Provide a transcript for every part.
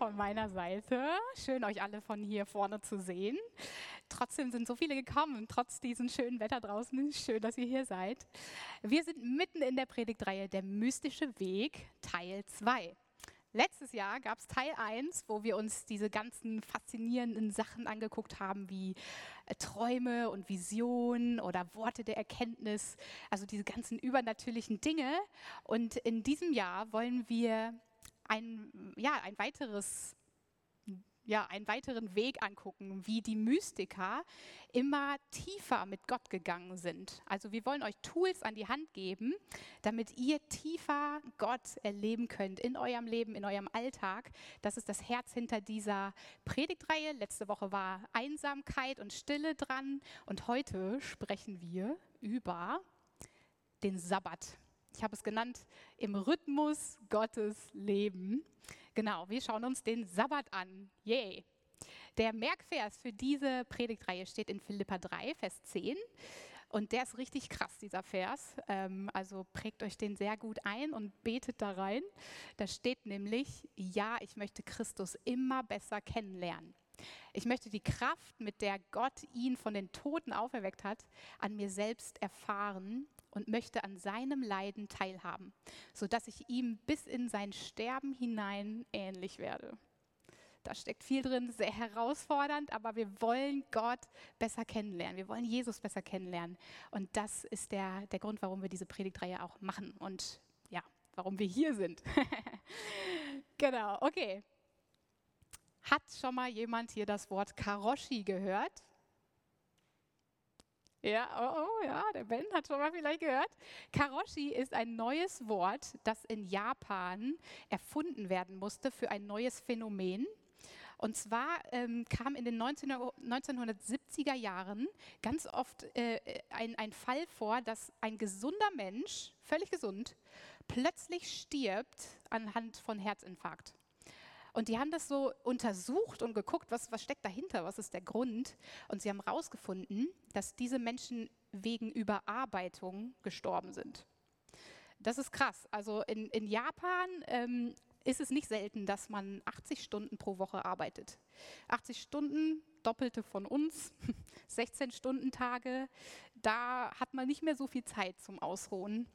von meiner Seite. Schön, euch alle von hier vorne zu sehen. Trotzdem sind so viele gekommen, trotz diesem schönen Wetter draußen. Schön, dass ihr hier seid. Wir sind mitten in der Predigtreihe Der mystische Weg, Teil 2. Letztes Jahr gab es Teil 1, wo wir uns diese ganzen faszinierenden Sachen angeguckt haben, wie äh, Träume und Visionen oder Worte der Erkenntnis, also diese ganzen übernatürlichen Dinge. Und in diesem Jahr wollen wir ein, ja, ein weiteres ja, einen weiteren Weg angucken, wie die Mystiker immer tiefer mit Gott gegangen sind. Also wir wollen euch Tools an die Hand geben, damit ihr tiefer Gott erleben könnt in eurem Leben, in eurem Alltag. Das ist das Herz hinter dieser Predigtreihe. Letzte Woche war Einsamkeit und Stille dran und heute sprechen wir über den Sabbat. Ich habe es genannt, im Rhythmus Gottes Leben. Genau, wir schauen uns den Sabbat an. Yay! Der Merkvers für diese Predigtreihe steht in Philippa 3, Vers 10. Und der ist richtig krass, dieser Vers. Ähm, also prägt euch den sehr gut ein und betet da rein. Da steht nämlich, ja, ich möchte Christus immer besser kennenlernen. Ich möchte die Kraft, mit der Gott ihn von den Toten auferweckt hat, an mir selbst erfahren und möchte an seinem Leiden teilhaben, sodass ich ihm bis in sein Sterben hinein ähnlich werde. Da steckt viel drin, sehr herausfordernd, aber wir wollen Gott besser kennenlernen. Wir wollen Jesus besser kennenlernen. Und das ist der, der Grund, warum wir diese Predigtreihe auch machen und ja, warum wir hier sind. genau, okay. Hat schon mal jemand hier das Wort Karoshi gehört? Ja, oh, oh, ja, der Ben hat schon mal vielleicht gehört. Karoshi ist ein neues Wort, das in Japan erfunden werden musste für ein neues Phänomen. Und zwar ähm, kam in den 19, 1970er Jahren ganz oft äh, ein, ein Fall vor, dass ein gesunder Mensch, völlig gesund, plötzlich stirbt anhand von Herzinfarkt. Und die haben das so untersucht und geguckt, was, was steckt dahinter, was ist der Grund. Und sie haben herausgefunden, dass diese Menschen wegen Überarbeitung gestorben sind. Das ist krass. Also in, in Japan ähm, ist es nicht selten, dass man 80 Stunden pro Woche arbeitet. 80 Stunden, doppelte von uns, 16 Stunden Tage, da hat man nicht mehr so viel Zeit zum Ausruhen.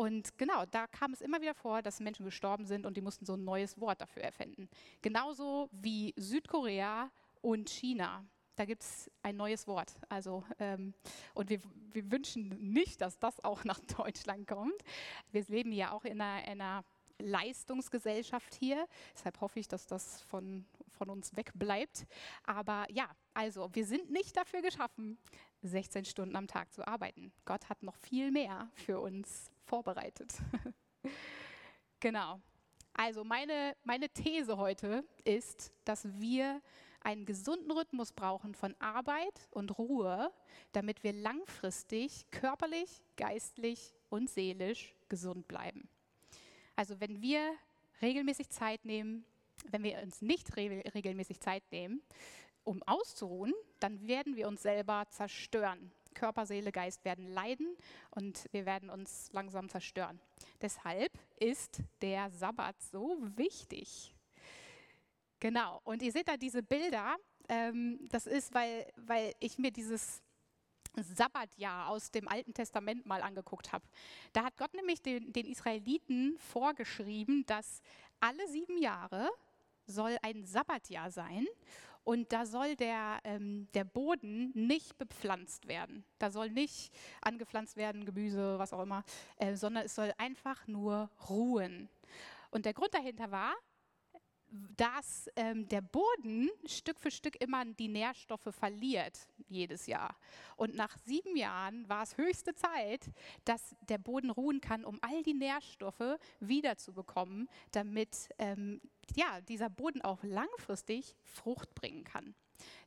Und genau, da kam es immer wieder vor, dass Menschen gestorben sind und die mussten so ein neues Wort dafür erfinden. Genauso wie Südkorea und China. Da gibt es ein neues Wort. Also, ähm, und wir, wir, wünschen nicht, dass das auch nach Deutschland kommt. Wir leben ja auch in einer, einer Leistungsgesellschaft hier. Deshalb hoffe ich, dass das von, von uns wegbleibt. Aber ja, also wir sind nicht dafür geschaffen, 16 Stunden am Tag zu arbeiten. Gott hat noch viel mehr für uns vorbereitet. genau. Also meine, meine These heute ist, dass wir einen gesunden Rhythmus brauchen von Arbeit und Ruhe, damit wir langfristig körperlich, geistlich und seelisch gesund bleiben. Also wenn wir regelmäßig Zeit nehmen, wenn wir uns nicht re regelmäßig Zeit nehmen, um auszuruhen, dann werden wir uns selber zerstören. Körper, Seele, Geist werden leiden und wir werden uns langsam zerstören. Deshalb ist der Sabbat so wichtig. Genau, und ihr seht da diese Bilder. Ähm, das ist, weil, weil ich mir dieses Sabbatjahr aus dem Alten Testament mal angeguckt habe. Da hat Gott nämlich den, den Israeliten vorgeschrieben, dass alle sieben Jahre soll ein Sabbatjahr sein und da soll der, ähm, der Boden nicht bepflanzt werden. Da soll nicht angepflanzt werden, Gemüse, was auch immer, äh, sondern es soll einfach nur ruhen. Und der Grund dahinter war, dass ähm, der Boden Stück für Stück immer die Nährstoffe verliert jedes Jahr. Und nach sieben Jahren war es höchste Zeit, dass der Boden ruhen kann, um all die Nährstoffe wiederzubekommen, damit ähm, ja, dieser Boden auch langfristig Frucht bringen kann.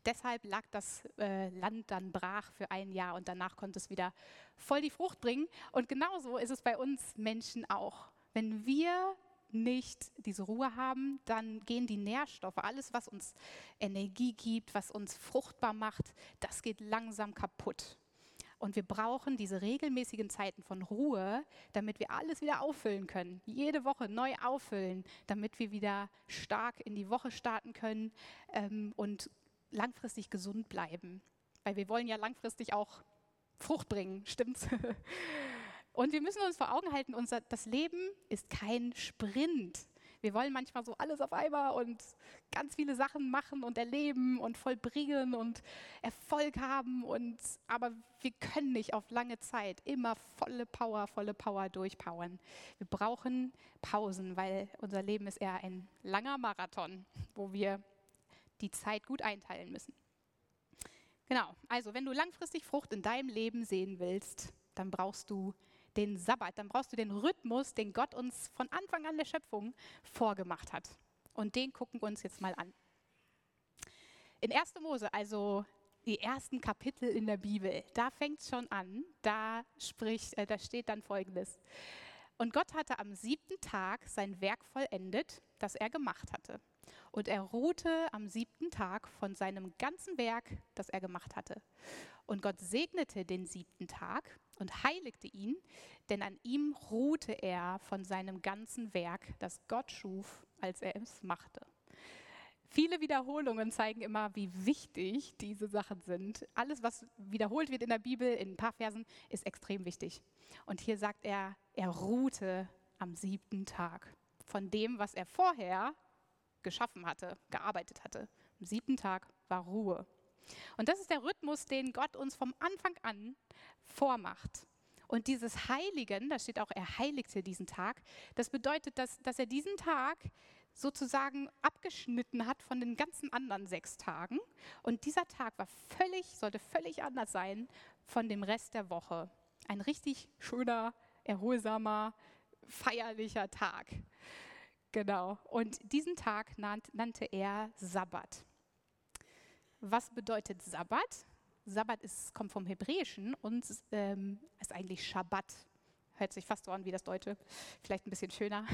Deshalb lag das äh, Land dann brach für ein Jahr und danach konnte es wieder voll die Frucht bringen. Und genauso ist es bei uns Menschen auch. Wenn wir nicht diese Ruhe haben, dann gehen die Nährstoffe, alles, was uns Energie gibt, was uns fruchtbar macht, das geht langsam kaputt. Und wir brauchen diese regelmäßigen Zeiten von Ruhe, damit wir alles wieder auffüllen können. Jede Woche neu auffüllen, damit wir wieder stark in die Woche starten können ähm, und langfristig gesund bleiben. Weil wir wollen ja langfristig auch Frucht bringen, stimmt's? Und wir müssen uns vor Augen halten, unser, das Leben ist kein Sprint. Wir wollen manchmal so alles auf einmal und ganz viele Sachen machen und erleben und vollbringen und Erfolg haben. Und, aber wir können nicht auf lange Zeit immer volle Power, volle Power durchpowern. Wir brauchen Pausen, weil unser Leben ist eher ein langer Marathon, wo wir die Zeit gut einteilen müssen. Genau, also wenn du langfristig Frucht in deinem Leben sehen willst, dann brauchst du den Sabbat, dann brauchst du den Rhythmus, den Gott uns von Anfang an der Schöpfung vorgemacht hat. Und den gucken wir uns jetzt mal an. In 1. Mose, also die ersten Kapitel in der Bibel, da fängt es schon an, da, spricht, äh, da steht dann folgendes. Und Gott hatte am siebten Tag sein Werk vollendet, das er gemacht hatte. Und er ruhte am siebten Tag von seinem ganzen Werk, das er gemacht hatte. Und Gott segnete den siebten Tag und heiligte ihn, denn an ihm ruhte er von seinem ganzen Werk, das Gott schuf, als er es machte. Viele Wiederholungen zeigen immer, wie wichtig diese Sachen sind. Alles, was wiederholt wird in der Bibel, in ein paar Versen, ist extrem wichtig. Und hier sagt er, er ruhte am siebten Tag von dem, was er vorher geschaffen hatte, gearbeitet hatte. Am siebten Tag war Ruhe. Und das ist der Rhythmus, den Gott uns vom Anfang an vormacht. Und dieses Heiligen, da steht auch, er heiligte diesen Tag, das bedeutet, dass, dass er diesen Tag sozusagen abgeschnitten hat von den ganzen anderen sechs Tagen. Und dieser Tag war völlig, sollte völlig anders sein von dem Rest der Woche. Ein richtig schöner, erholsamer, feierlicher Tag. Genau. Und diesen Tag nannte er Sabbat. Was bedeutet Sabbat? Sabbat ist, kommt vom Hebräischen und ähm, ist eigentlich Schabbat. Hört sich fast so an wie das Deutsche, vielleicht ein bisschen schöner.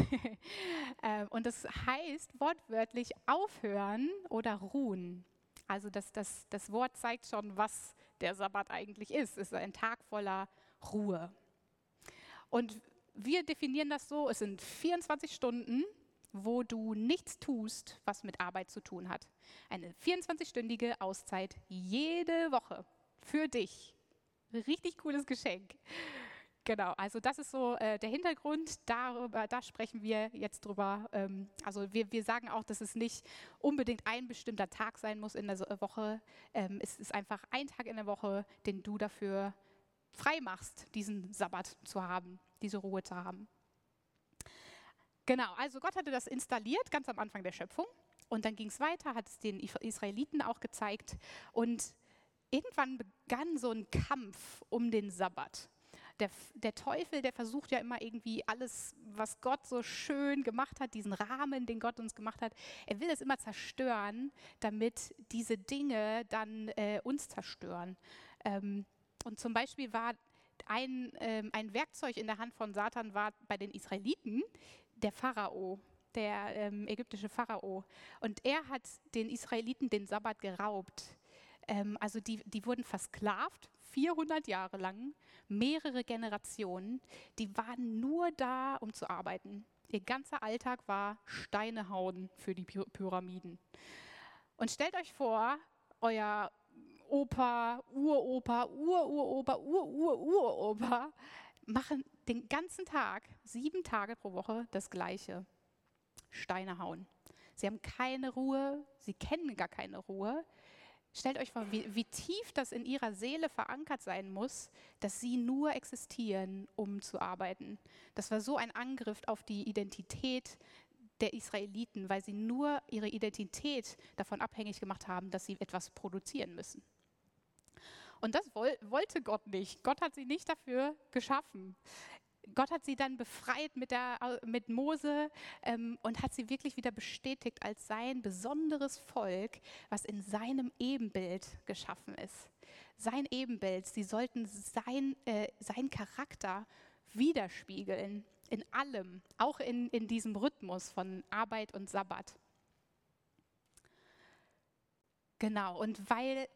ähm, und das heißt wortwörtlich aufhören oder ruhen. Also das, das, das Wort zeigt schon, was der Sabbat eigentlich ist. Es ist ein Tag voller Ruhe. Und wir definieren das so, es sind 24 Stunden, wo du nichts tust, was mit Arbeit zu tun hat. Eine 24-stündige Auszeit jede Woche für dich. Richtig cooles Geschenk. Genau, also das ist so äh, der Hintergrund. Darüber, da sprechen wir jetzt drüber. Ähm, also wir, wir sagen auch, dass es nicht unbedingt ein bestimmter Tag sein muss in der Woche. Ähm, es ist einfach ein Tag in der Woche, den du dafür frei machst, diesen Sabbat zu haben, diese Ruhe zu haben. Genau, also Gott hatte das installiert ganz am Anfang der Schöpfung und dann ging es weiter, hat es den Israeliten auch gezeigt und irgendwann begann so ein Kampf um den Sabbat. Der, der, Teufel, der versucht ja immer irgendwie alles, was Gott so schön gemacht hat, diesen Rahmen, den Gott uns gemacht hat, er will es immer zerstören, damit diese Dinge dann äh, uns zerstören. Ähm, und zum Beispiel war ein, ähm, ein Werkzeug in der Hand von Satan war bei den Israeliten der Pharao, der ähm, ägyptische Pharao. Und er hat den Israeliten den Sabbat geraubt. Ähm, also die, die wurden versklavt, 400 Jahre lang, mehrere Generationen. Die waren nur da, um zu arbeiten. Ihr ganzer Alltag war Steine hauen für die Pyramiden. Und stellt euch vor, euer Opa, Uropa, Ururopa, Urururopa machen den ganzen Tag, sieben Tage pro Woche das Gleiche. Steine hauen. Sie haben keine Ruhe, sie kennen gar keine Ruhe. Stellt euch vor, wie, wie, tief das in ihrer Seele verankert sein muss, dass sie nur existieren, um zu arbeiten. Das war so ein Angriff auf die Identität der Israeliten, weil sie nur ihre Identität davon abhängig gemacht haben, dass sie etwas produzieren müssen. Und das wollte Gott nicht. Gott hat sie nicht dafür geschaffen. Gott hat sie dann befreit mit, der, mit Mose ähm, und hat sie wirklich wieder bestätigt als sein besonderes Volk, was in seinem Ebenbild geschaffen ist. Sein Ebenbild, sie sollten sein, äh, sein Charakter widerspiegeln in allem, auch in, in diesem Rhythmus von Arbeit und Sabbat. Genau, und weil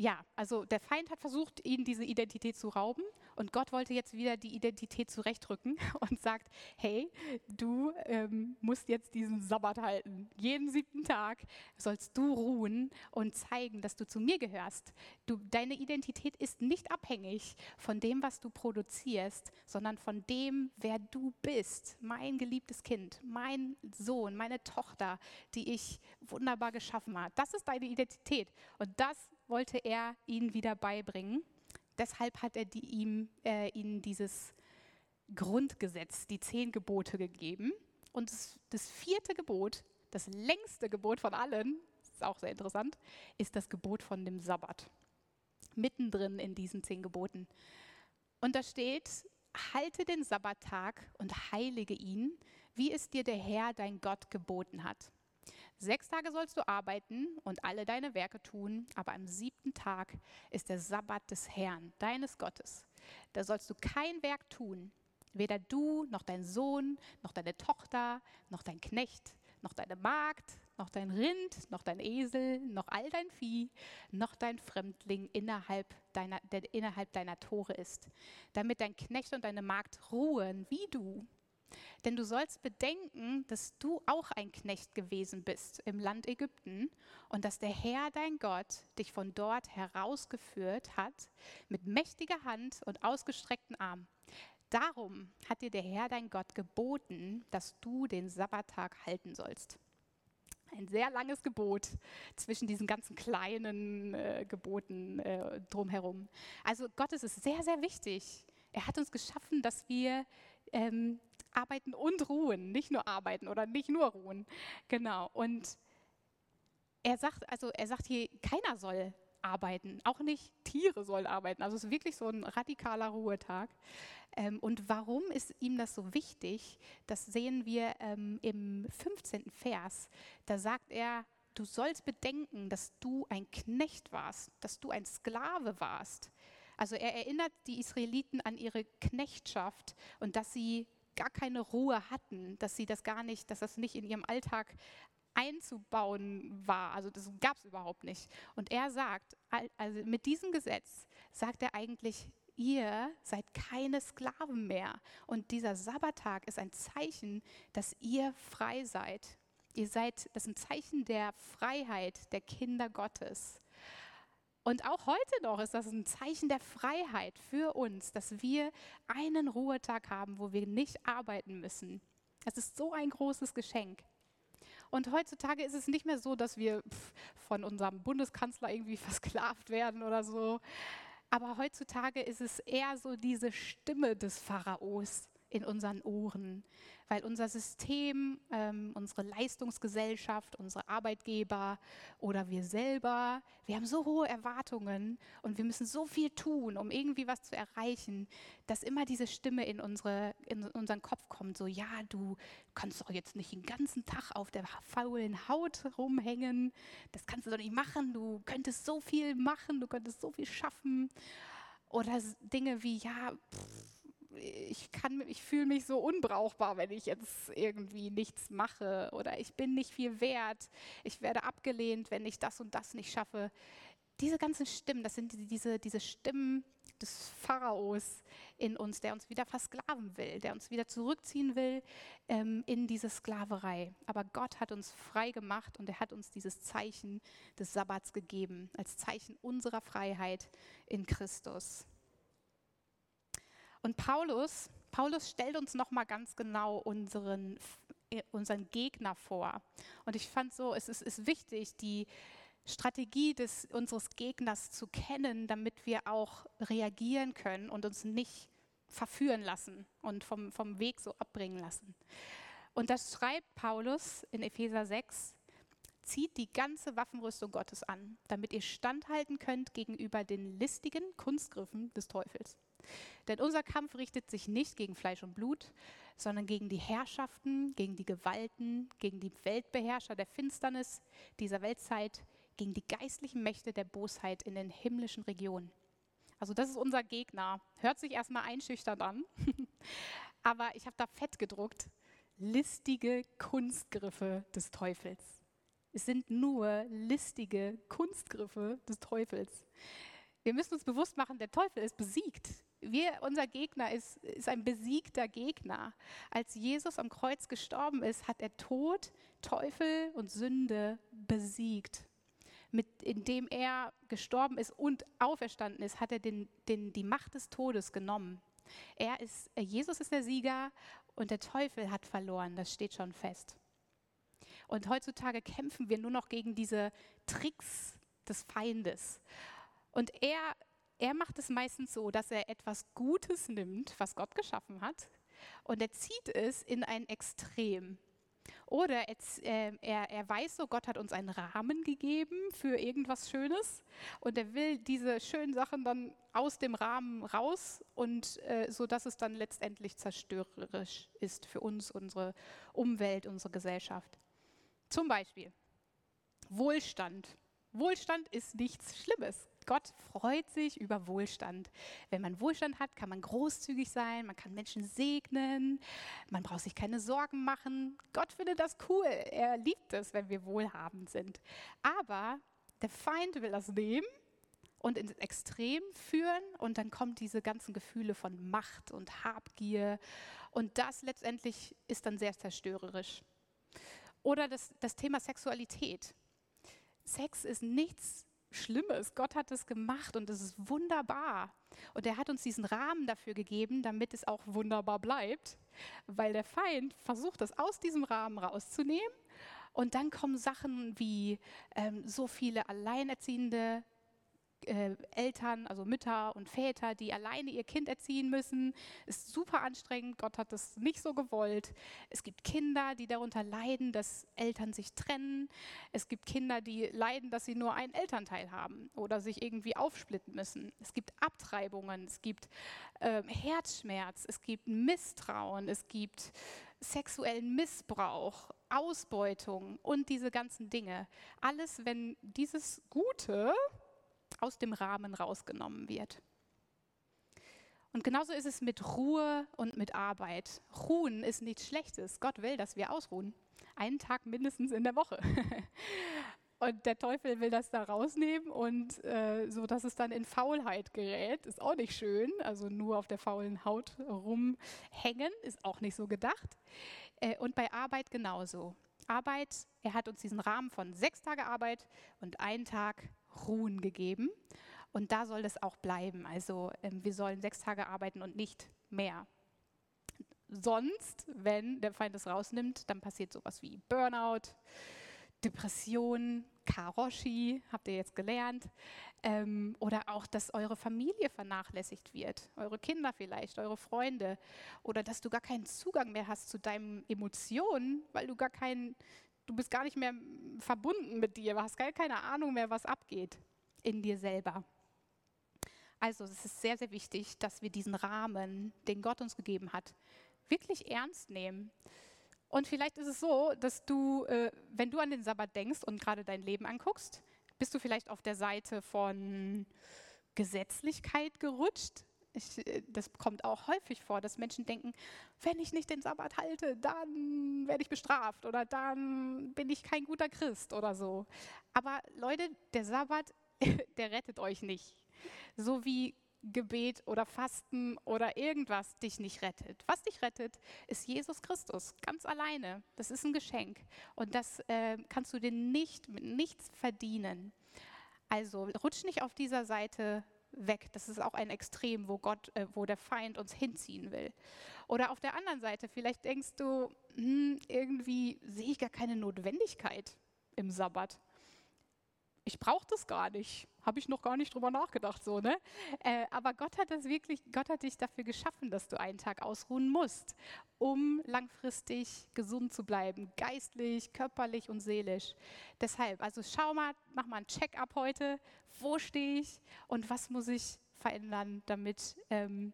ja, also der Feind hat versucht, ihnen diese Identität zu rauben und Gott wollte jetzt wieder die Identität zurechtrücken und sagt, hey, du ähm, musst jetzt diesen Sabbat halten. Jeden siebten Tag sollst du ruhen und zeigen, dass du zu mir gehörst. Du, deine Identität ist nicht abhängig von dem, was du produzierst, sondern von dem, wer du bist. Mein geliebtes Kind, mein Sohn, meine Tochter, die ich wunderbar geschaffen habe. Das ist deine Identität und das wollte er ihnen wieder beibringen. Deshalb hat er die, ihm, äh, ihnen dieses Grundgesetz, die zehn Gebote gegeben. Und das, das vierte Gebot, das längste Gebot von allen, ist auch sehr interessant, ist das Gebot von dem Sabbat. Mittendrin in diesen zehn Geboten. Und da steht, halte den Sabbattag und heilige ihn, wie es dir der Herr, dein Gott, geboten hat. Sechs Tage sollst du arbeiten und alle deine Werke tun, aber am siebten Tag ist der Sabbat des Herrn, deines Gottes. Da sollst du kein Werk tun, weder du noch dein Sohn, noch deine Tochter, noch dein Knecht, noch deine Magd, noch dein Rind, noch dein Esel, noch all dein Vieh, noch dein Fremdling innerhalb deiner, der innerhalb deiner Tore ist, damit dein Knecht und deine Magd ruhen wie du denn du sollst bedenken, dass du auch ein Knecht gewesen bist im Land Ägypten und dass der Herr dein Gott dich von dort herausgeführt hat mit mächtiger Hand und ausgestreckten Arm. Darum hat dir der Herr dein Gott geboten, dass du den Sabbattag halten sollst. Ein sehr langes Gebot zwischen diesen ganzen kleinen äh, Geboten äh, drumherum. Also Gott ist es sehr, sehr wichtig. Er hat uns geschaffen, dass wir ähm, arbeiten und ruhen, nicht nur arbeiten oder nicht nur ruhen. Genau. Und er sagt, also er sagt hier, keiner soll arbeiten, auch nicht Tiere sollen arbeiten. Also es ist wirklich so ein radikaler Ruhetag. Ähm, und warum ist ihm das so wichtig? Das sehen wir ähm, im 15. Vers. Da sagt er, du sollst bedenken, dass du ein Knecht warst, dass du ein Sklave warst. Also er erinnert die Israeliten an ihre Knechtschaft und dass sie gar keine Ruhe hatten, dass sie das gar nicht, dass das nicht in ihrem Alltag einzubauen war. Also das gab es überhaupt nicht. Und er sagt, also mit diesem Gesetz sagt er eigentlich, ihr seid keine Sklaven mehr. Und dieser Sabbattag ist ein Zeichen, dass ihr frei seid. Ihr seid, das ist ein Zeichen der Freiheit der Kinder Gottes. Und auch heute noch ist das ein Zeichen der Freiheit für uns, dass wir einen Ruhetag haben, wo wir nicht arbeiten müssen. Es ist so ein großes Geschenk. Und heutzutage ist es nicht mehr so, dass wir von unserem Bundeskanzler irgendwie versklavt werden oder so. Aber heutzutage ist es eher so diese Stimme des Pharaos in unseren Ohren, weil unser System, ähm, unsere Leistungsgesellschaft, unsere Arbeitgeber oder wir selber, wir haben so hohe Erwartungen und wir müssen so viel tun, um irgendwie was zu erreichen, dass immer diese Stimme in, unsere, in unseren Kopf kommt, so ja, du kannst doch jetzt nicht den ganzen Tag auf der faulen Haut rumhängen, das kannst du doch nicht machen, du könntest so viel machen, du könntest so viel schaffen. Oder Dinge wie, ja, pff, ich kann, ich fühle mich so unbrauchbar, wenn ich jetzt irgendwie nichts mache oder ich bin nicht viel wert, ich werde abgelehnt, wenn ich das und das nicht schaffe. Diese ganzen Stimmen, das sind diese, diese Stimmen des Pharaos in uns, der uns wieder versklaven will, der uns wieder zurückziehen will ähm, in diese Sklaverei. Aber Gott hat uns frei gemacht und er hat uns dieses Zeichen des Sabbats gegeben, als Zeichen unserer Freiheit in Christus. Und Paulus, Paulus stellt uns nochmal ganz genau unseren, äh, unseren Gegner vor. Und ich fand so, es ist, ist wichtig, die Strategie des, unseres Gegners zu kennen, damit wir auch reagieren können und uns nicht verführen lassen und vom, vom Weg so abbringen lassen. Und das schreibt Paulus in Epheser 6, zieht die ganze Waffenrüstung Gottes an, damit ihr standhalten könnt gegenüber den listigen Kunstgriffen des Teufels. Denn unser Kampf richtet sich nicht gegen Fleisch und Blut, sondern gegen die Herrschaften, gegen die Gewalten, gegen die Weltbeherrscher der Finsternis dieser Weltzeit, gegen die geistlichen Mächte der Bosheit in den himmlischen Regionen. Also das ist unser Gegner. Hört sich erstmal einschüchternd an, aber ich habe da fett gedruckt. Listige Kunstgriffe des Teufels. Es sind nur listige Kunstgriffe des Teufels. Wir müssen uns bewusst machen, der Teufel ist besiegt. Wir, unser Gegner ist, ist ein besiegter Gegner. Als Jesus am Kreuz gestorben ist, hat er Tod, Teufel und Sünde besiegt. Mit, indem er gestorben ist und auferstanden ist, hat er den, den, die Macht des Todes genommen. Er ist, Jesus ist der Sieger und der Teufel hat verloren. Das steht schon fest. Und heutzutage kämpfen wir nur noch gegen diese Tricks des Feindes. Und er, er macht es meistens so, dass er etwas Gutes nimmt, was Gott geschaffen hat, und er zieht es in ein Extrem. Oder äh, er, er weiß so, Gott hat uns einen Rahmen gegeben für irgendwas Schönes und er will diese schönen Sachen dann aus dem Rahmen raus und äh, so dass es dann letztendlich zerstörerisch ist für uns, unsere Umwelt, unsere Gesellschaft. Zum Beispiel Wohlstand. Wohlstand ist nichts Schlimmes. Gott freut sich über Wohlstand. Wenn man Wohlstand hat, kann man großzügig sein, man kann Menschen segnen, man braucht sich keine Sorgen machen. Gott findet das cool. Er liebt es, wenn wir wohlhabend sind. Aber der Feind will das nehmen und ins Extrem führen und dann kommen diese ganzen Gefühle von Macht und Habgier und das letztendlich ist dann sehr zerstörerisch. Oder das, das Thema Sexualität. Sex ist nichts Schlimmes. Gott hat es gemacht und es ist wunderbar. Und er hat uns diesen Rahmen dafür gegeben, damit es auch wunderbar bleibt, weil der Feind versucht, das aus diesem Rahmen rauszunehmen. Und dann kommen Sachen wie ähm, so viele Alleinerziehende äh, Eltern, also Mütter und Väter, die alleine ihr Kind erziehen müssen. Ist super anstrengend. Gott hat das nicht so gewollt. Es gibt Kinder, die darunter leiden, dass Eltern sich trennen. Es gibt Kinder, die leiden, dass sie nur einen Elternteil haben oder sich irgendwie aufsplitten müssen. Es gibt Abtreibungen, es gibt äh, Herzschmerz, es gibt Misstrauen, es gibt sexuellen Missbrauch, Ausbeutung und diese ganzen Dinge. Alles, wenn dieses Gute aus dem Rahmen rausgenommen wird. Und genauso ist es mit Ruhe und mit Arbeit. Ruhen ist nichts Schlechtes. Gott will, dass wir ausruhen. Einen Tag mindestens in der Woche. Und der Teufel will das da rausnehmen und äh, so, dass es dann in Faulheit gerät, ist auch nicht schön. Also nur auf der faulen Haut rumhängen, ist auch nicht so gedacht. Äh, und bei Arbeit genauso. Arbeit, er hat uns diesen Rahmen von sechs Tage Arbeit und einen Tag Ruhen gegeben. Und da soll das auch bleiben. Also ähm, wir sollen sechs Tage arbeiten und nicht mehr. Sonst, wenn der Feind es rausnimmt, dann passiert sowas wie Burnout, Depression, Karoshi, habt ihr jetzt gelernt. Ähm, oder auch, dass eure Familie vernachlässigt wird, eure Kinder vielleicht, eure Freunde. Oder dass du gar keinen Zugang mehr hast zu deinen Emotionen, weil du gar keinen du bist gar nicht mehr verbunden mit dir, du hast gar keine Ahnung mehr, was abgeht in dir selber. Also es ist sehr, sehr wichtig, dass wir diesen Rahmen, den Gott uns gegeben hat, wirklich ernst nehmen. Und vielleicht ist es so, dass du, äh, wenn du an den Sabbat denkst und gerade dein Leben anguckst, bist du vielleicht auf der Seite von Gesetzlichkeit gerutscht, ich, äh, das kommt auch häufig vor, dass Menschen denken, wenn ich nicht den Sabbat halte, dann werde ich bestraft oder dann bin ich kein guter Christ oder so. Aber Leute, der Sabbat, der rettet euch nicht. So wie Gebet oder Fasten oder irgendwas dich nicht rettet. Was dich rettet, ist Jesus Christus, ganz alleine. Das ist ein Geschenk und das äh, kannst du dir nicht mit nichts verdienen. Also rutsch nicht auf dieser Seite weg. Das ist auch ein Extrem, wo Gott, äh, wo der Feind uns hinziehen will. Oder auf der anderen Seite, vielleicht denkst du, hm, irgendwie sehe ich gar keine Notwendigkeit im Sabbat. Ich brauche das gar nicht. Habe ich noch gar nicht drüber nachgedacht, so, ne? Äh, aber Gott hat das wirklich, Gott hat dich dafür geschaffen, dass du einen Tag ausruhen musst, um langfristig gesund zu bleiben, geistlich, körperlich und seelisch. Deshalb, also schau mal, mach mal ein Check-up heute. Wo stehe ich und was muss ich verändern, damit, ähm,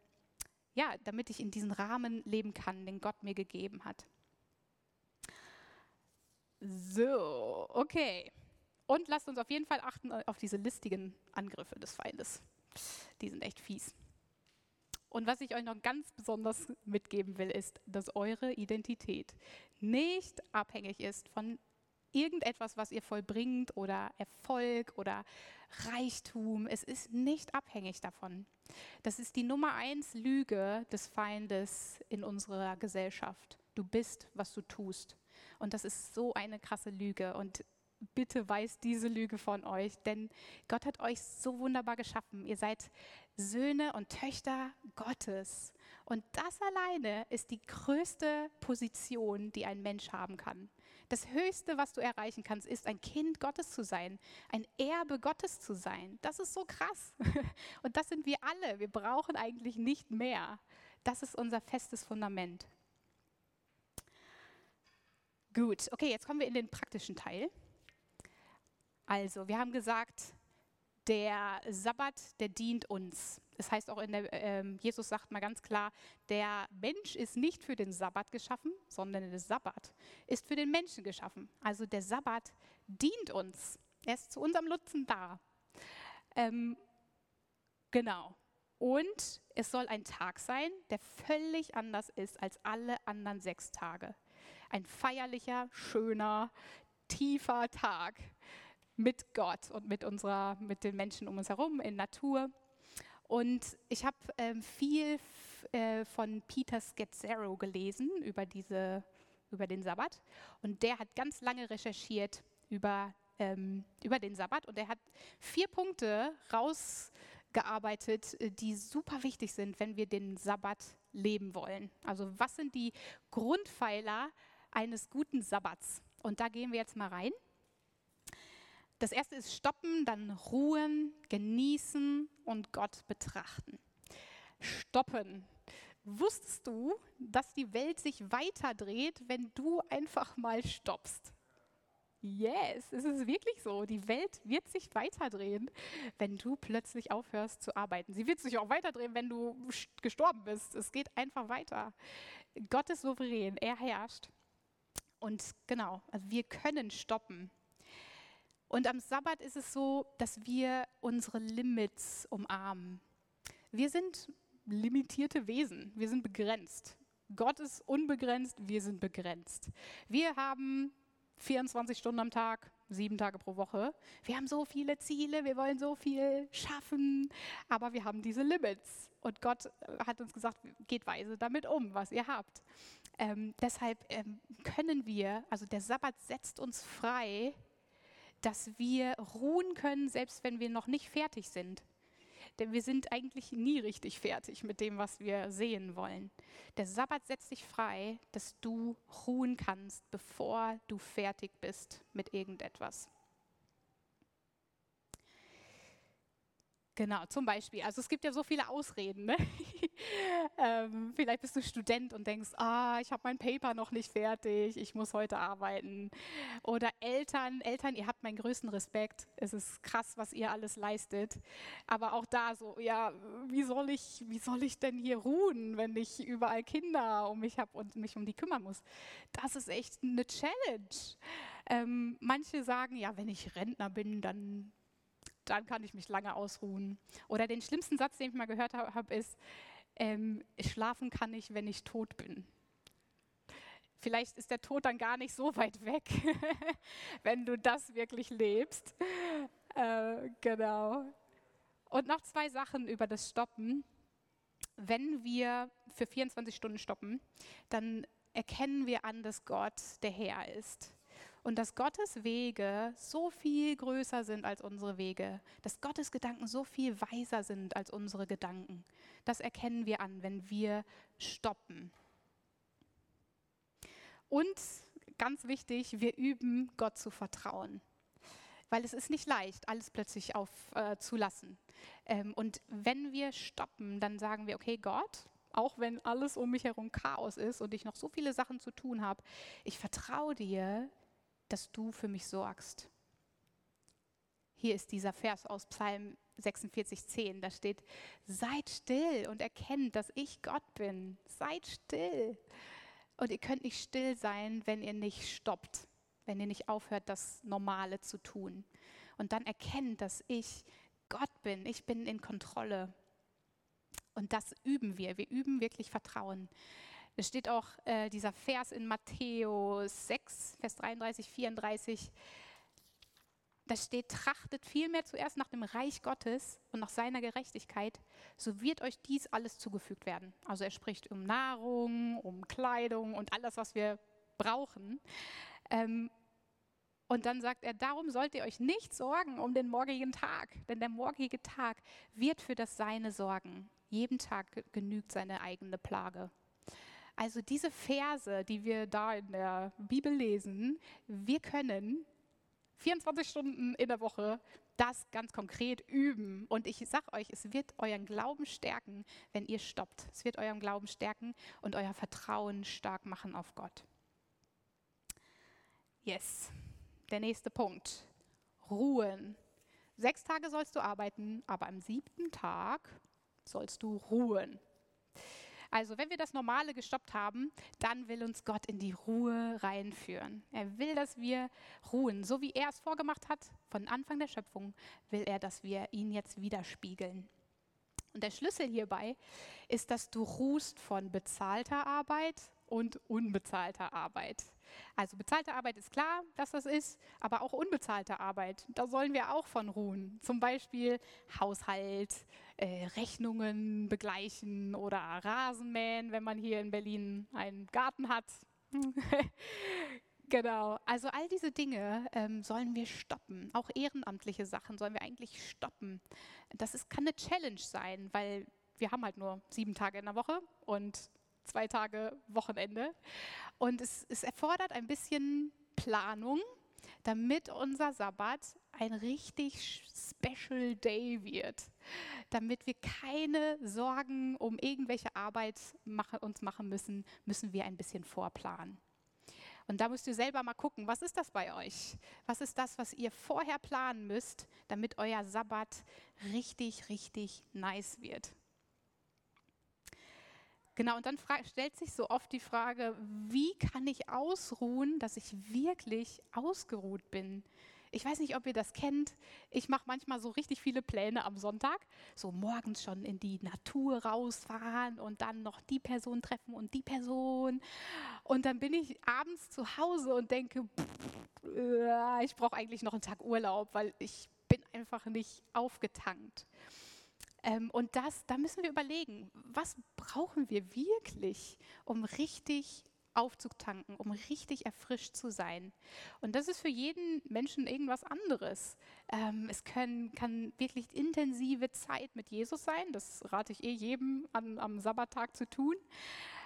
ja, damit ich in diesen Rahmen leben kann, den Gott mir gegeben hat. So, okay. Und lasst uns auf jeden Fall achten auf diese listigen Angriffe des Feindes. Die sind echt fies. Und was ich euch noch ganz besonders mitgeben will, ist, dass eure Identität nicht abhängig ist von irgendetwas, was ihr vollbringt oder Erfolg oder Reichtum. Es ist nicht abhängig davon. Das ist die Nummer eins Lüge des Feindes in unserer Gesellschaft. Du bist, was du tust. Und das ist so eine krasse Lüge. Und bitte weiß diese Lüge von euch, denn Gott hat euch so wunderbar geschaffen. Ihr seid Söhne und Töchter Gottes. Und das alleine ist die größte Position, die ein Mensch haben kann. Das Höchste, was du erreichen kannst, ist ein Kind Gottes zu sein, ein Erbe Gottes zu sein. Das ist so krass. Und das sind wir alle. Wir brauchen eigentlich nicht mehr. Das ist unser festes Fundament. Gut, okay, jetzt kommen wir in den praktischen Teil. Also, wir haben gesagt, der Sabbat, der dient uns. Das heißt auch in der, äh, Jesus sagt mal ganz klar, der Mensch ist nicht für den Sabbat geschaffen, sondern der Sabbat ist für den Menschen geschaffen. Also der Sabbat dient uns. Er ist zu unserem Nutzen da. Ähm, genau. Und es soll ein Tag sein, der völlig anders ist als alle anderen sechs Tage. Ein feierlicher, schöner, tiefer Tag mit Gott und mit, unserer, mit den Menschen um uns herum in Natur. Und ich habe ähm, viel äh, von Peter Scazzaro gelesen über, diese, über den Sabbat. Und der hat ganz lange recherchiert über, ähm, über den Sabbat. Und er hat vier Punkte rausgearbeitet, äh, die super wichtig sind, wenn wir den Sabbat leben wollen. Also was sind die Grundpfeiler eines guten Sabbats? Und da gehen wir jetzt mal rein. Das erste ist stoppen, dann ruhen, genießen und Gott betrachten. Stoppen. Wusstest du, dass die Welt sich weiter dreht, wenn du einfach mal stoppst? Yes, es ist wirklich so. Die Welt wird sich weiterdrehen, wenn du plötzlich aufhörst zu arbeiten. Sie wird sich auch weiterdrehen, wenn du gestorben bist. Es geht einfach weiter. Gott ist souverän, er herrscht. Und genau, also wir können stoppen. Und am Sabbat ist es so, dass wir unsere Limits umarmen. Wir sind limitierte Wesen, wir sind begrenzt. Gott ist unbegrenzt, wir sind begrenzt. Wir haben 24 Stunden am Tag, sieben Tage pro Woche. Wir haben so viele Ziele, wir wollen so viel schaffen, aber wir haben diese Limits. Und Gott hat uns gesagt, geht weise damit um, was ihr habt. Ähm, deshalb ähm, können wir, also der Sabbat setzt uns frei, dass wir ruhen können, selbst wenn wir noch nicht fertig sind. Denn wir sind eigentlich nie richtig fertig mit dem, was wir sehen wollen. Der Sabbat setzt dich frei, dass du ruhen kannst, bevor du fertig bist mit irgendetwas. Genau, zum Beispiel. Also es gibt ja so viele Ausreden. Ne? ähm, vielleicht bist du Student und denkst, ah, ich habe mein Paper noch nicht fertig, ich muss heute arbeiten. Oder Eltern, Eltern, ihr habt meinen größten Respekt. Es ist krass, was ihr alles leistet. Aber auch da so, ja, wie soll ich, wie soll ich denn hier ruhen, wenn ich überall Kinder um mich habe und mich um die kümmern muss? Das ist echt eine Challenge. Ähm, manche sagen, ja, wenn ich Rentner bin, dann dann kann ich mich lange ausruhen. Oder den schlimmsten Satz, den ich mal gehört habe, ist, ähm, schlafen kann ich, wenn ich tot bin. Vielleicht ist der Tod dann gar nicht so weit weg, wenn du das wirklich lebst. Äh, genau. Und noch zwei Sachen über das Stoppen. Wenn wir für 24 Stunden stoppen, dann erkennen wir an, dass Gott der Herr ist und dass Gottes Wege so viel größer sind als unsere Wege, dass Gottes Gedanken so viel weiser sind als unsere Gedanken. Das erkennen wir an, wenn wir stoppen. Und ganz wichtig, wir üben, Gott zu vertrauen. Weil es ist nicht leicht, alles plötzlich aufzulassen. Äh, ähm, und wenn wir stoppen, dann sagen wir, okay, Gott, auch wenn alles um mich herum Chaos ist und ich noch so viele Sachen zu tun habe, ich vertraue dir, dass du für mich sorgst. Hier ist dieser Vers aus Psalm 46,10. Da steht: Seid still und erkennt, dass ich Gott bin. Seid still. Und ihr könnt nicht still sein, wenn ihr nicht stoppt, wenn ihr nicht aufhört, das Normale zu tun. Und dann erkennt, dass ich Gott bin. Ich bin in Kontrolle. Und das üben wir. Wir üben wirklich Vertrauen. Es steht auch äh, dieser Vers in Matthäus 6, Vers 33, 34. Da steht, trachtet vielmehr zuerst nach dem Reich Gottes und nach seiner Gerechtigkeit, so wird euch dies alles zugefügt werden. Also er spricht um Nahrung, um Kleidung und alles, was wir brauchen. Ähm, und dann sagt er, darum sollt ihr euch nicht sorgen um den morgigen Tag, denn der morgige Tag wird für das Seine sorgen. Jeden Tag genügt seine eigene Plage. Also diese Verse, die wir da in der Bibel lesen, wir können 24 Stunden in der Woche das ganz konkret üben. Und ich sage euch, es wird euren Glauben stärken, wenn ihr stoppt. Es wird euren Glauben stärken und euer Vertrauen stark machen auf Gott. Yes der nächste Punkt. Ruhen. Sechs Tage sollst du arbeiten, aber am siebten Tag sollst du ruhen. Also wenn wir das Normale gestoppt haben, dann will uns Gott in die Ruhe reinführen. Er will, dass wir ruhen. So wie er es vorgemacht hat, von Anfang der Schöpfung, will er, dass wir ihn jetzt widerspiegeln. Und der Schlüssel hierbei ist, dass du ruhst von bezahlter Arbeit und unbezahlter Arbeit. Also bezahlte Arbeit ist klar, dass das ist, aber auch unbezahlte Arbeit, da sollen wir auch von ruhen. Zum Beispiel Haushalt, äh, Rechnungen begleichen oder Rasenmähen, wenn man hier in Berlin einen Garten hat. genau, also all diese Dinge ähm, sollen wir stoppen. Auch ehrenamtliche Sachen sollen wir eigentlich stoppen. Das ist, kann eine Challenge sein, weil wir haben halt nur sieben Tage in der Woche und zwei Tage Wochenende. Und es, es erfordert ein bisschen Planung, damit unser Sabbat ein richtig Special Day wird, damit wir keine Sorgen um irgendwelche Arbeit uns machen müssen, müssen wir ein bisschen vorplanen. Und da müsst ihr selber mal gucken, was ist das bei euch? Was ist das, was ihr vorher planen müsst, damit euer Sabbat richtig, richtig nice wird? Genau, und dann stellt sich so oft die Frage, wie kann ich ausruhen, dass ich wirklich ausgeruht bin? Ich weiß nicht, ob ihr das kennt. Ich mache manchmal so richtig viele Pläne am Sonntag. So morgens schon in die Natur rausfahren und dann noch die Person treffen und die Person. Und dann bin ich abends zu Hause und denke, äh, ich brauche eigentlich noch einen Tag Urlaub, weil ich bin einfach nicht aufgetankt. Ähm, und das, da müssen wir überlegen, was brauchen wir wirklich, um richtig aufzutanken, um richtig erfrischt zu sein. Und das ist für jeden Menschen irgendwas anderes. Ähm, es können, kann wirklich intensive Zeit mit Jesus sein, das rate ich eh jedem an, am Sabbattag zu tun.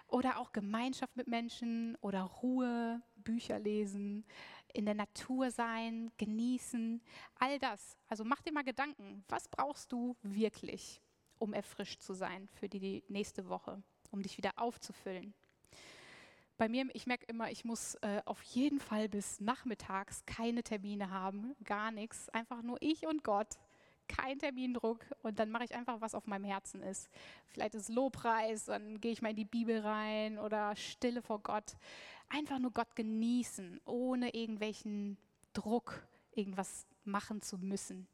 Oder auch Gemeinschaft mit Menschen oder Ruhe, Bücher lesen in der Natur sein, genießen, all das. Also mach dir mal Gedanken, was brauchst du wirklich, um erfrischt zu sein für die nächste Woche, um dich wieder aufzufüllen. Bei mir, ich merke immer, ich muss äh, auf jeden Fall bis nachmittags keine Termine haben, gar nichts, einfach nur ich und Gott kein Termindruck und dann mache ich einfach, was auf meinem Herzen ist. Vielleicht ist Lobpreis, dann gehe ich mal in die Bibel rein oder Stille vor Gott. Einfach nur Gott genießen, ohne irgendwelchen Druck, irgendwas machen zu müssen.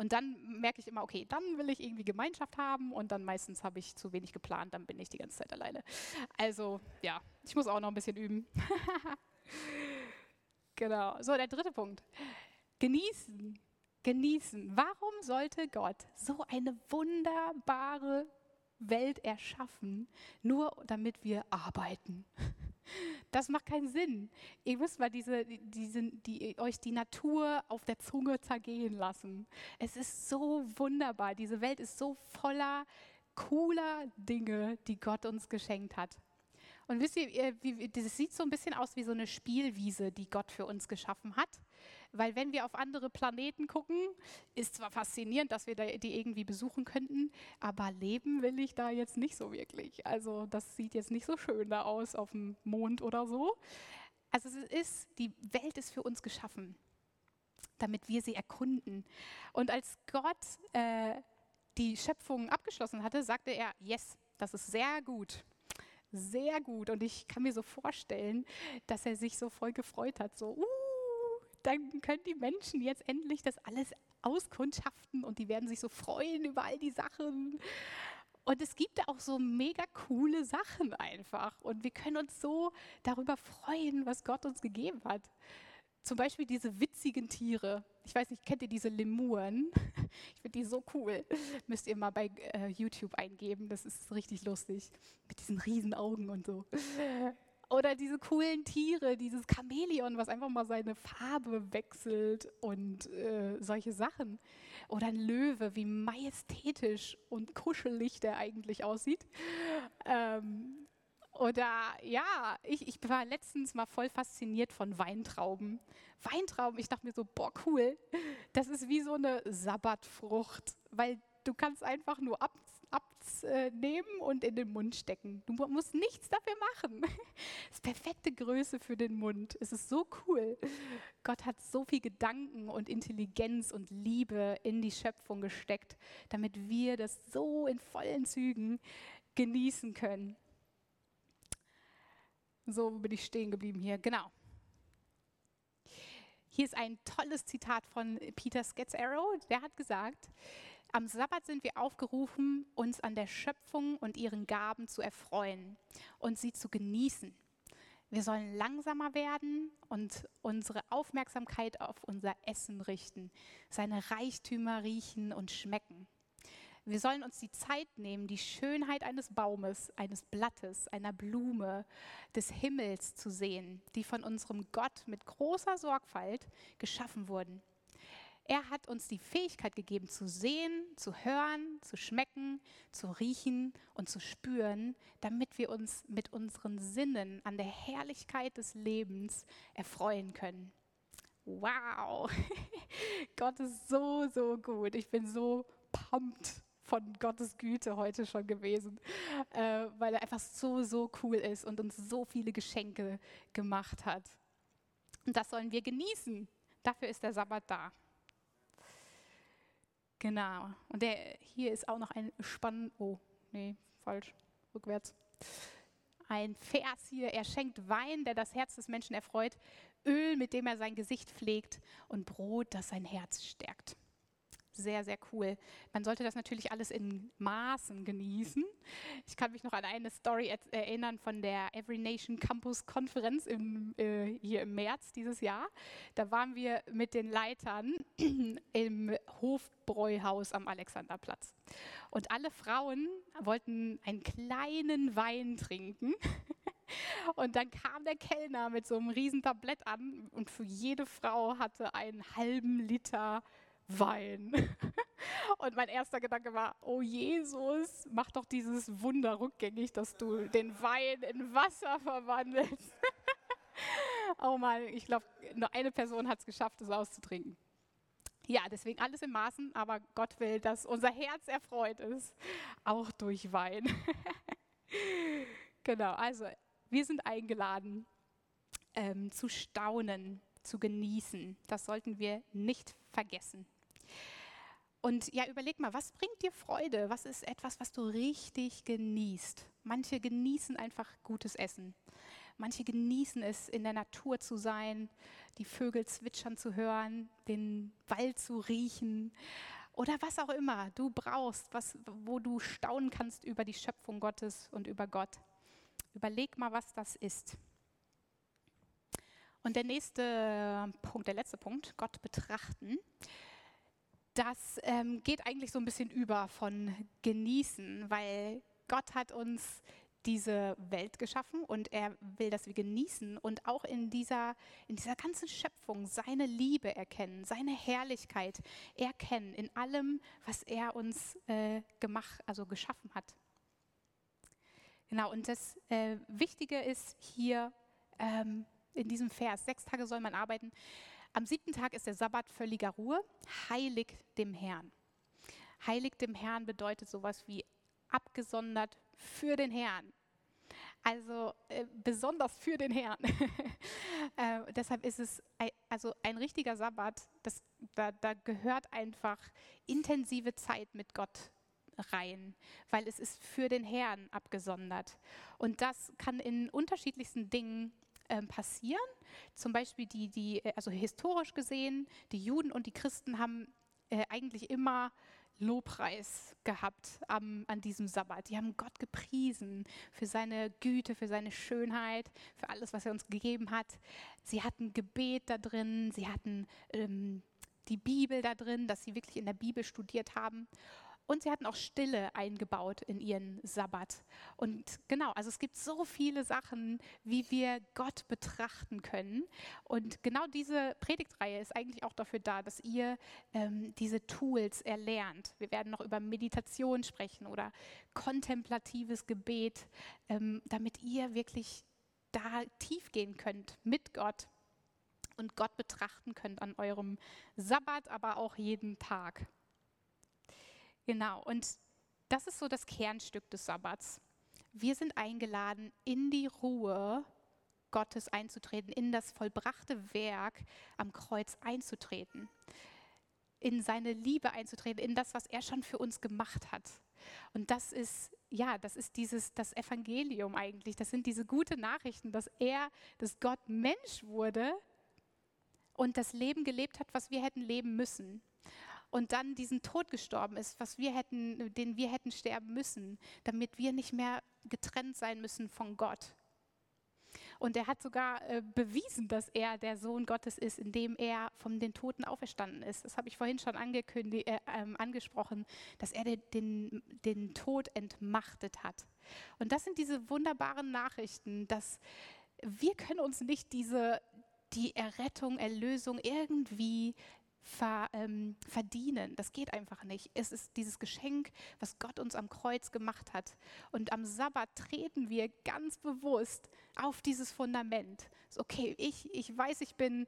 Und dann merke ich immer, okay, dann will ich irgendwie Gemeinschaft haben und dann meistens habe ich zu wenig geplant, dann bin ich die ganze Zeit alleine. Also ja, ich muss auch noch ein bisschen üben. genau. So, der dritte Punkt. Genießen genießen. Warum sollte Gott so eine wunderbare Welt erschaffen, nur damit wir arbeiten? Das macht keinen Sinn. Ihr müsst mal diese, diese, die, euch die Natur auf der Zunge zergehen lassen. Es ist so wunderbar. Diese Welt ist so voller cooler Dinge, die Gott uns geschenkt hat. Und wisst ihr, das sieht so ein bisschen aus wie so eine Spielwiese, die Gott für uns geschaffen hat. Weil wenn wir auf andere Planeten gucken, ist zwar faszinierend, dass wir die irgendwie besuchen könnten, aber leben will ich da jetzt nicht so wirklich. Also das sieht jetzt nicht so schön da aus auf dem Mond oder so. Also es ist, die Welt ist für uns geschaffen, damit wir sie erkunden. Und als Gott äh, die Schöpfung abgeschlossen hatte, sagte er, yes, das ist sehr gut sehr gut. Und ich kann mir so vorstellen, dass er sich so voll gefreut hat. So, uh, dann können die Menschen jetzt endlich das alles auskundschaften und die werden sich so freuen über all die Sachen. Und es gibt auch so mega coole Sachen einfach. Und wir können uns so darüber freuen, was Gott uns gegeben hat. Zum Beispiel diese witzigen Tiere. Ich weiß nicht, kennt ihr diese Lemuren? Ich finde die so cool. Müsst ihr mal bei äh, YouTube eingeben. Das ist richtig lustig. Mit diesen riesen Augen und so. Oder diese coolen Tiere, dieses Chamäleon, was einfach mal seine Farbe wechselt und äh, solche Sachen. Oder ein Löwe, wie majestätisch und kuschelig der eigentlich aussieht. Ähm, oder ja, ich, ich war letztens mal voll fasziniert von Weintrauben. Weintrauben, ich dachte mir so, boah, cool. Das ist wie so eine Sabbatfrucht, weil du kannst einfach nur ab, abnehmen und in den Mund stecken. Du musst nichts dafür machen. Das ist perfekte Größe für den Mund. Es ist so cool. Gott hat so viel Gedanken und Intelligenz und Liebe in die Schöpfung gesteckt, damit wir das so in vollen Zügen genießen können. So bin ich stehen geblieben hier. Genau. Hier ist ein tolles Zitat von Peter Scazzaro. Der hat gesagt, am Sabbat sind wir aufgerufen, uns an der Schöpfung und ihren Gaben zu erfreuen und sie zu genießen. Wir sollen langsamer werden und unsere Aufmerksamkeit auf unser Essen richten, seine Reichtümer riechen und schmecken. Wir sollen uns die Zeit nehmen, die Schönheit eines Baumes, eines Blattes, einer Blume, des Himmels zu sehen, die von unserem Gott mit großer Sorgfalt geschaffen wurden. Er hat uns die Fähigkeit gegeben zu sehen, zu hören, zu schmecken, zu riechen und zu spüren, damit wir uns mit unseren Sinnen an der Herrlichkeit des Lebens erfreuen können. Wow, Gott ist so, so gut. Ich bin so pumped von Gottes Güte heute schon gewesen, äh, weil er einfach so, so cool ist und uns so viele Geschenke gemacht hat. Und das sollen wir genießen. Dafür ist der Sabbat da. Genau. Und der, hier ist auch noch ein spannend, oh, nee, falsch, rückwärts. Ein Vers hier, er schenkt Wein, der das Herz des Menschen erfreut, Öl, mit dem er sein Gesicht pflegt und Brot, das sein Herz stärkt sehr, sehr cool. Man sollte das natürlich alles in Maßen genießen. Ich kann mich noch an eine Story erinnern von der Every Nation Campus Konferenz im, äh, hier im März dieses Jahr. Da waren wir mit den Leitern im Hofbräuhaus am Alexanderplatz. Und alle Frauen wollten einen kleinen Wein trinken. Und dann kam der Kellner mit so einem riesen Tablett an und für jede Frau hatte einen halben Liter Wein. Und mein erster Gedanke war, oh Jesus, mach doch dieses Wunder rückgängig, dass du den Wein in Wasser verwandelst. oh Mann, ich glaube, nur eine Person hat es geschafft, es auszutrinken. Ja, deswegen alles im Maßen, aber Gott will, dass unser Herz erfreut ist, auch durch Wein. genau, also wir sind eingeladen ähm, zu staunen, zu genießen. Das sollten wir nicht vergessen. Und ja, überleg mal, was bringt dir Freude? Was ist etwas, was du richtig genießt? Manche genießen einfach gutes Essen. Manche genießen es, in der Natur zu sein, die Vögel zwitschern zu hören, den Wald zu riechen oder was auch immer du brauchst, was, wo du staunen kannst über die Schöpfung Gottes und über Gott. Überleg mal, was das ist. Und der nächste Punkt, der letzte Punkt, Gott betrachten das ähm, geht eigentlich so ein bisschen über von genießen, weil Gott hat uns diese Welt geschaffen und er will, dass wir genießen und auch in dieser, in dieser ganzen Schöpfung seine Liebe erkennen, seine Herrlichkeit erkennen in allem, was er uns äh, gemacht, also geschaffen hat. Genau, und das äh, Wichtige ist hier ähm, in diesem Vers, sechs Tage soll man arbeiten, am siebten Tag ist der Sabbat völliger Ruhe, heilig dem Herrn. Heilig dem Herrn bedeutet sowas wie abgesondert für den Herrn. Also äh, besonders für den Herrn. äh, deshalb ist es ein, also ein richtiger Sabbat, das, da, da gehört einfach intensive Zeit mit Gott rein, weil es ist für den Herrn abgesondert. Und das kann in unterschiedlichsten Dingen ähm, passieren. Zum Beispiel die, die, äh, also historisch gesehen, die Juden und die Christen haben äh, eigentlich immer Lobpreis gehabt am, an diesem Sabbat. Die haben Gott gepriesen für seine Güte, für seine Schönheit, für alles, was er uns gegeben hat. Sie hatten Gebet da drin, sie hatten ähm, die Bibel da drin, dass sie wirklich in der Bibel studiert haben. Und sie hatten auch Stille eingebaut in ihren Sabbat. Und genau, also es gibt so viele Sachen, wie wir Gott betrachten können. Und genau diese Predigtreihe ist eigentlich auch dafür da, dass ihr ähm, diese Tools erlernt. Wir werden noch über Meditation sprechen oder kontemplatives Gebet, ähm, damit ihr wirklich da tief gehen könnt mit Gott und Gott betrachten könnt an eurem Sabbat, aber auch jeden Tag. Genau, und das ist so das Kernstück des Sabbats. Wir sind eingeladen, in die Ruhe Gottes einzutreten, in das vollbrachte Werk am Kreuz einzutreten, in seine Liebe einzutreten, in das, was er schon für uns gemacht hat. Und das ist, ja, das ist dieses, das Evangelium eigentlich. Das sind diese gute Nachrichten, dass er, dass Gott Mensch wurde und das Leben gelebt hat, was wir hätten leben müssen und dann diesen Tod gestorben ist, was wir hätten, den wir hätten sterben müssen, damit wir nicht mehr getrennt sein müssen von Gott. Und er hat sogar äh, bewiesen, dass er der Sohn Gottes ist, indem er von den Toten auferstanden ist. Das habe ich vorhin schon angekündigt, äh, äh, angesprochen, dass er den, den, den Tod entmachtet hat. Und das sind diese wunderbaren Nachrichten, dass wir können uns nicht diese, die Errettung, Erlösung irgendwie ver, ähm, verdienen. Das geht einfach nicht. Es ist dieses Geschenk, was Gott uns am Kreuz gemacht hat. Und am Sabbat treten wir ganz bewusst auf dieses Fundament. So, okay, ich, ich weiß, ich bin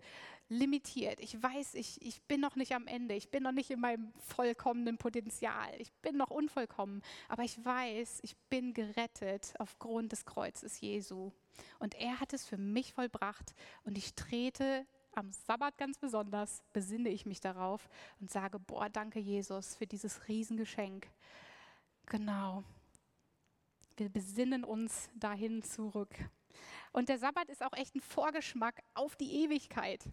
limitiert. Ich weiß, ich, ich bin noch nicht am Ende. Ich bin noch nicht in meinem vollkommenen Potenzial. Ich bin noch unvollkommen. Aber ich weiß, ich bin gerettet aufgrund des Kreuzes Jesu. Und er hat es für mich vollbracht. Und ich trete am Sabbat ganz besonders besinne ich mich darauf und sage, boah, danke Jesus für dieses Riesengeschenk. Genau. Wir besinnen uns dahin zurück. Und der Sabbat ist auch echt ein Vorgeschmack auf die Ewigkeit.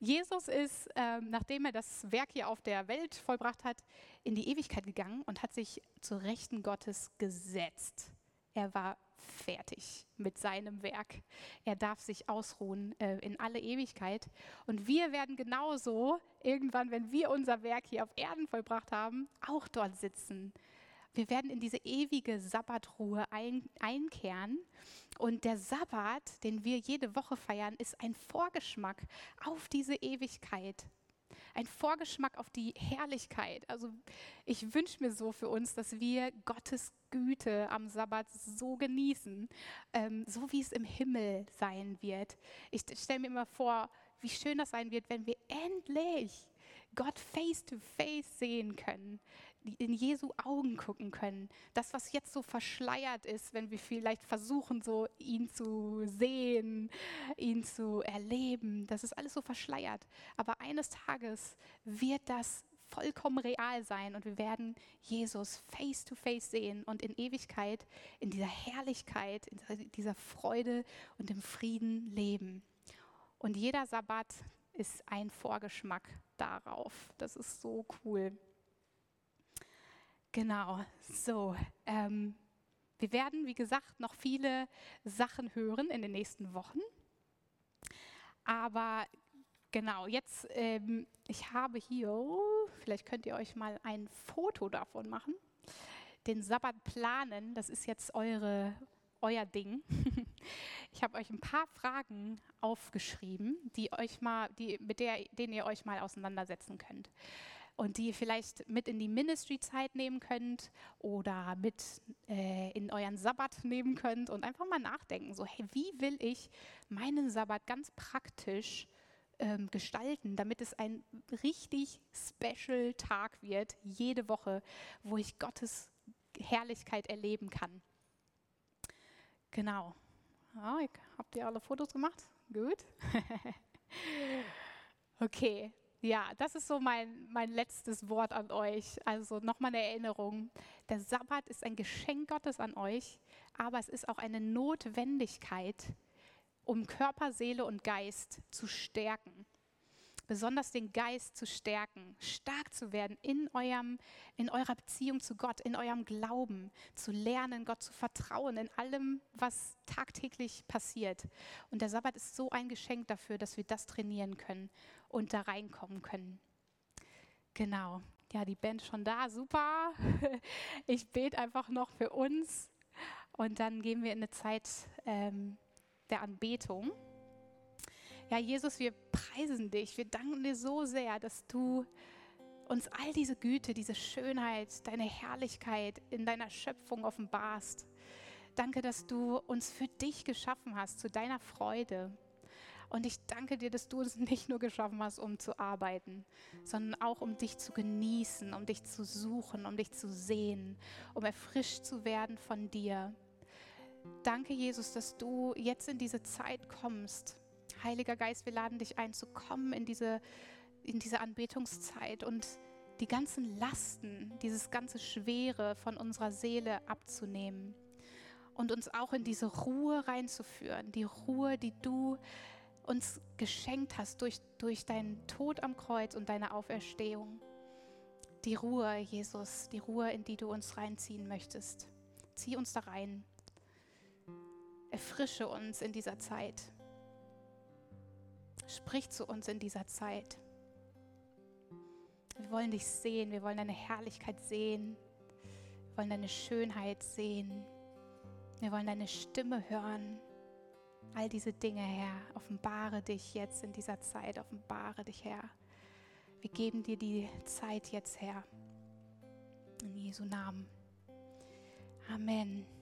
Jesus ist, äh, nachdem er das Werk hier auf der Welt vollbracht hat, in die Ewigkeit gegangen und hat sich zur Rechten Gottes gesetzt. Er war fertig mit seinem Werk. Er darf sich ausruhen äh, in alle Ewigkeit. Und wir werden genauso irgendwann, wenn wir unser Werk hier auf Erden vollbracht haben, auch dort sitzen. Wir werden in diese ewige Sabbatruhe ein, einkehren. Und der Sabbat, den wir jede Woche feiern, ist ein Vorgeschmack auf diese Ewigkeit ein Vorgeschmack auf die Herrlichkeit. Also ich wünsche mir so für uns, dass wir Gottes Güte am Sabbat so genießen, ähm, so wie es im Himmel sein wird. Ich stelle mir immer vor, wie schön das sein wird, wenn wir endlich Gott face to face sehen können, in Jesu Augen gucken können. Das, was jetzt so verschleiert ist, wenn wir vielleicht versuchen, so ihn zu sehen, ihn zu erleben, das ist alles so verschleiert. Aber eines Tages wird das vollkommen real sein und wir werden Jesus face to face sehen und in Ewigkeit, in dieser Herrlichkeit, in dieser Freude und im Frieden leben. Und jeder Sabbat ist ein Vorgeschmack darauf. Das ist so cool. Genau, so. Ähm, wir werden, wie gesagt, noch viele Sachen hören in den nächsten Wochen. Aber genau, jetzt, ähm, ich habe hier, vielleicht könnt ihr euch mal ein Foto davon machen. Den Sabbat planen, das ist jetzt eure, euer Ding. Ich habe euch ein paar Fragen aufgeschrieben, die euch mal, die, mit der, denen ihr euch mal auseinandersetzen könnt und die ihr vielleicht mit in die Ministry-Zeit nehmen könnt oder mit äh, in euren Sabbat nehmen könnt und einfach mal nachdenken, so hey, wie will ich meinen Sabbat ganz praktisch ähm, gestalten, damit es ein richtig special Tag wird, jede Woche, wo ich Gottes Herrlichkeit erleben kann. Genau. Ja, habt ihr alle Fotos gemacht? Gut. okay, ja, das ist so mein, mein letztes Wort an euch. Also nochmal eine Erinnerung. Der Sabbat ist ein Geschenk Gottes an euch, aber es ist auch eine Notwendigkeit, um Körper, Seele und Geist zu stärken. besonders den Geist zu stärken, stark zu werden in, eurem, in eurer Beziehung zu Gott, in eurem Glauben, zu lernen, Gott zu vertrauen in allem, was tagtäglich passiert. Und der Sabbat ist so ein Geschenk dafür, dass wir das trainieren können und da reinkommen können. Genau. Ja, die Band schon da, super. Ich bete einfach noch für uns und dann gehen wir in eine Zeit ähm, der Anbetung. Ja, Jesus, wir preisen dich. Wir danken dir so sehr, dass du uns all diese Güte, diese Schönheit, deine Herrlichkeit in deiner Schöpfung offenbarst. Danke, dass du uns für dich geschaffen hast, zu deiner Freude. Und ich danke dir, dass du uns nicht nur geschaffen hast, um zu arbeiten, sondern auch um dich zu genießen, um dich zu suchen, um dich zu sehen, um erfrischt zu werden von dir. Danke, Jesus, dass du jetzt in diese Zeit kommst, Heiliger Geist, wir laden dich ein, zu kommen in diese, in diese Anbetungszeit und die ganzen Lasten, dieses ganze Schwere von unserer Seele abzunehmen und uns auch in diese Ruhe reinzuführen, die Ruhe, die du uns geschenkt hast durch, durch deinen Tod am Kreuz und deine Auferstehung. Die Ruhe, Jesus, die Ruhe, in die du uns reinziehen möchtest. Zieh uns da rein. Erfrische uns in dieser Zeit. Sprich zu uns in dieser Zeit. Wir wollen dich sehen, wir wollen deine Herrlichkeit sehen, wir wollen deine Schönheit sehen, wir wollen deine Stimme hören. All diese Dinge, Herr, offenbare dich jetzt in dieser Zeit, offenbare dich, Herr. Wir geben dir die Zeit jetzt, Herr. In Jesu Namen. Amen.